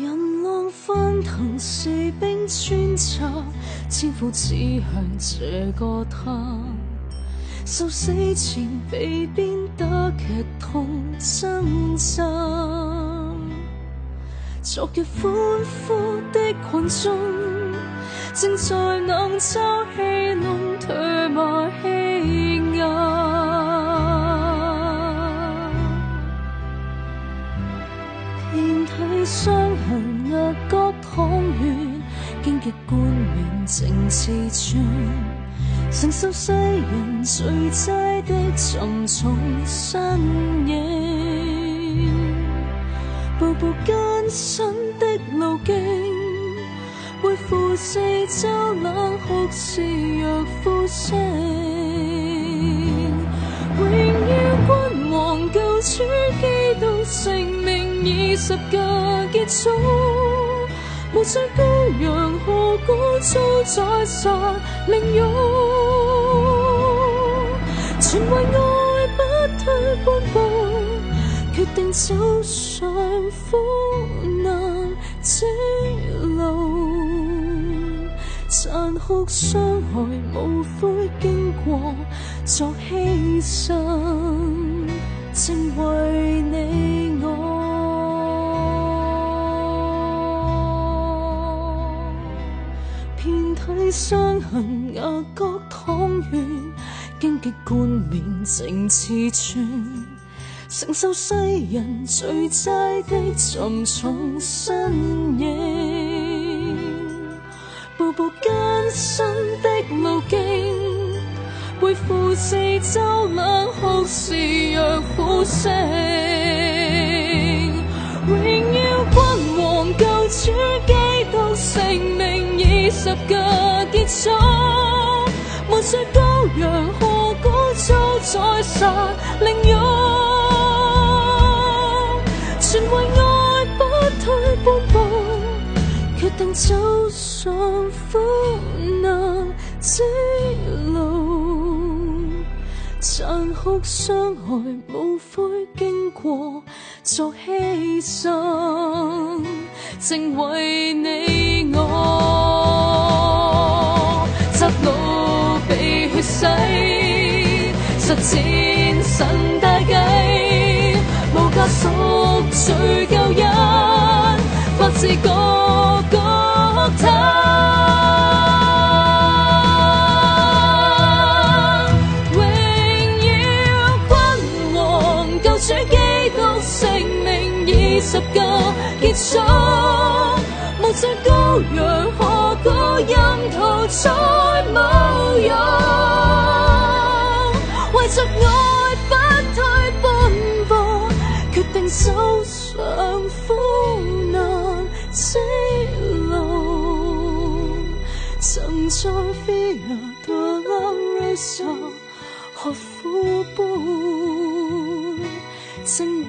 人浪翻腾士兵穿插，千夫指向这个他。受死前被鞭打，剧痛挣扎。昨日欢呼的群众，正在冷嘲戏弄唾骂欺压。遍体伤额角淌血，荆棘冠冕正刺穿，承受世人聚斋的沉重身影，步步艰辛的路径，背负四周冷酷肆虐呼声，荣耀君王救主基督性命以十架结束，无罪羔羊何故遭宰杀凌辱？全为爱不退半步，决定走上苦难之路。残酷伤害无悔经过，作牺牲，正为你我。伤痕，额角淌血，荆棘冠冕正刺穿，承受世人聚斋的沉重身影。步步艰辛的路径，背负四周冷酷肆虐呼声，命以十架结束，无罪羔羊何故遭宰杀凌辱？全为爱不退半步。决定走上苦难之路，残酷伤害无悔经过，作牺牲，正为你实践神大计，无价赎罪救恩，发自各各他。荣耀君王救主基督性命以十架结束，无罪羔羊何故任徒再侮辱？为着爱不退半步，决定走上苦难之路。曾在 Via Dolorosa 何苦杯，正